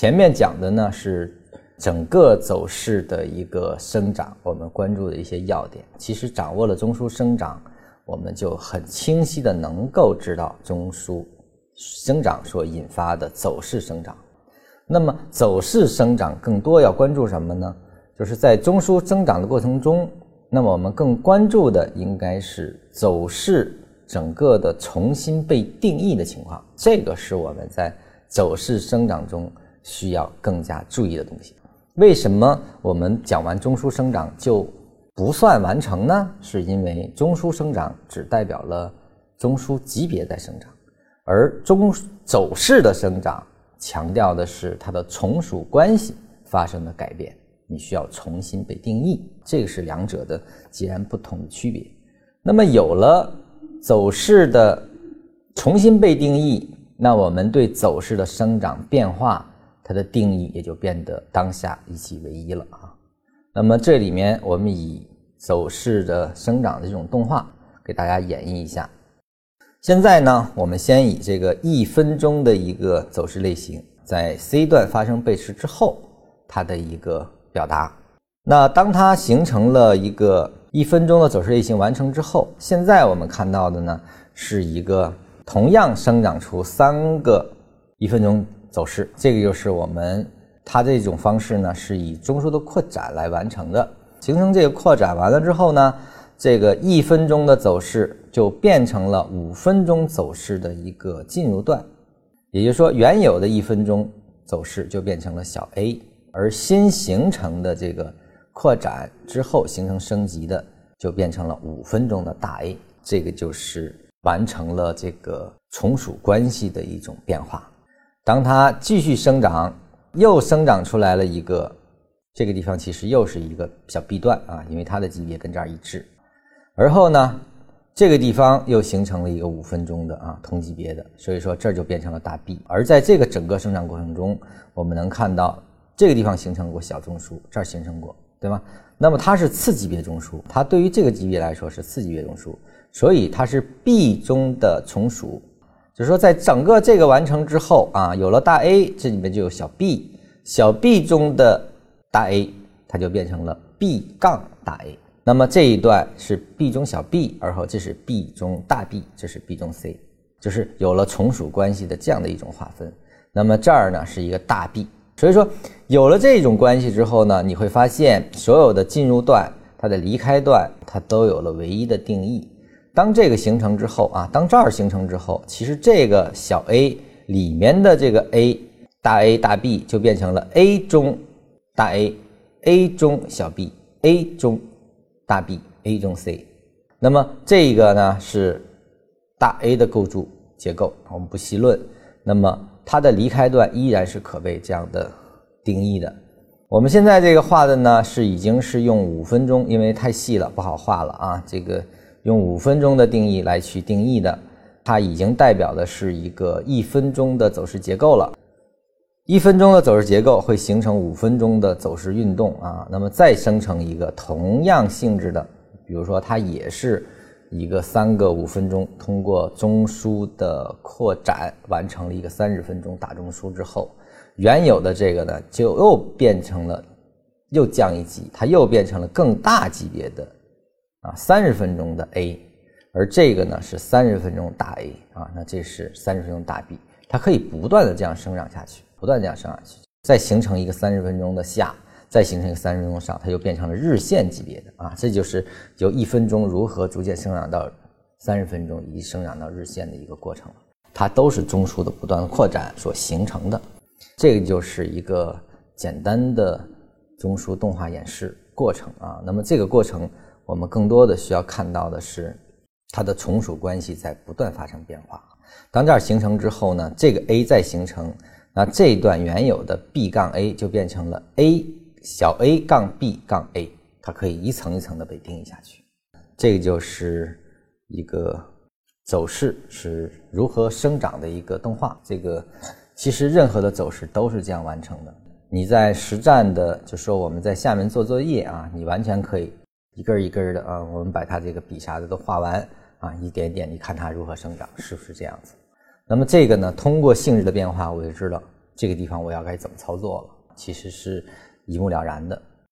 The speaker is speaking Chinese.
前面讲的呢是整个走势的一个生长，我们关注的一些要点。其实掌握了中枢生长，我们就很清晰的能够知道中枢生长所引发的走势生长。那么走势生长更多要关注什么呢？就是在中枢增长的过程中，那么我们更关注的应该是走势整个的重新被定义的情况。这个是我们在走势生长中需要更加注意的东西。为什么我们讲完中枢生长就不算完成呢？是因为中枢生长只代表了中枢级别在生长，而中走势的生长。强调的是它的从属关系发生的改变，你需要重新被定义，这个是两者的截然不同的区别。那么有了走势的重新被定义，那我们对走势的生长变化，它的定义也就变得当下一体为一了啊。那么这里面我们以走势的生长的这种动画给大家演绎一下。现在呢，我们先以这个一分钟的一个走势类型，在 C 段发生背驰之后，它的一个表达。那当它形成了一个一分钟的走势类型完成之后，现在我们看到的呢，是一个同样生长出三个一分钟走势。这个就是我们它这种方式呢，是以中枢的扩展来完成的。形成这个扩展完了之后呢。这个一分钟的走势就变成了五分钟走势的一个进入段，也就是说，原有的一分钟走势就变成了小 a，而新形成的这个扩展之后形成升级的就变成了五分钟的大 A，这个就是完成了这个从属关系的一种变化。当它继续生长，又生长出来了一个这个地方，其实又是一个小 B 段啊，因为它的级别跟这儿一致。而后呢，这个地方又形成了一个五分钟的啊同级别的，所以说这就变成了大 B。而在这个整个生长过程中，我们能看到这个地方形成过小中枢，这儿形成过，对吗？那么它是次级别中枢，它对于这个级别来说是次级别中枢，所以它是 B 中的从属。就是说，在整个这个完成之后啊，有了大 A，这里面就有小 B，小 B 中的大 A，它就变成了 B 杠大 A。那么这一段是 B 中小 b，而后这是 B 中大 B，这是 B 中 C，就是有了从属关系的这样的一种划分。那么这儿呢是一个大 B，所以说有了这种关系之后呢，你会发现所有的进入段、它的离开段，它都有了唯一的定义。当这个形成之后啊，当这儿形成之后，其实这个小 a 里面的这个 A 大 A 大 B 就变成了 A 中大 A，A 中小 B，A 中。大 B A 中 C，那么这个呢是大 A 的构筑结构，我们不细论。那么它的离开段依然是可被这样的定义的。我们现在这个画的呢是已经是用五分钟，因为太细了不好画了啊。这个用五分钟的定义来去定义的，它已经代表的是一个一分钟的走势结构了。一分钟的走势结构会形成五分钟的走势运动啊，那么再生成一个同样性质的，比如说它也是一个三个五分钟，通过中枢的扩展完成了一个三十分钟大中枢之后，原有的这个呢就又变成了又降一级，它又变成了更大级别的啊三十分钟的 A，而这个呢是三十分钟大 A 啊，那这是三十分钟大 B，它可以不断的这样生长下去。不断这样生长下去，再形成一个三十分钟的下，再形成一个三十分钟上，它就变成了日线级别的啊，这就是由一分钟如何逐渐生长到三十分钟以及生长到日线的一个过程它都是中枢的不断扩展所形成的，这个就是一个简单的中枢动画演示过程啊。那么这个过程，我们更多的需要看到的是它的从属关系在不断发生变化。当这儿形成之后呢，这个 A 再形成。那这一段原有的 B 杠 A 就变成了 A 小 a 杠 B 杠 A，它可以一层一层的被定义下去。这个就是一个走势是如何生长的一个动画。这个其实任何的走势都是这样完成的。你在实战的，就说我们在下面做作业啊，你完全可以一根一根的啊，我们把它这个笔啥的都画完啊，一点点，你看它如何生长，是不是这样子？那么这个呢，通过性质的变化，我就知道这个地方我要该怎么操作了，其实是一目了然的。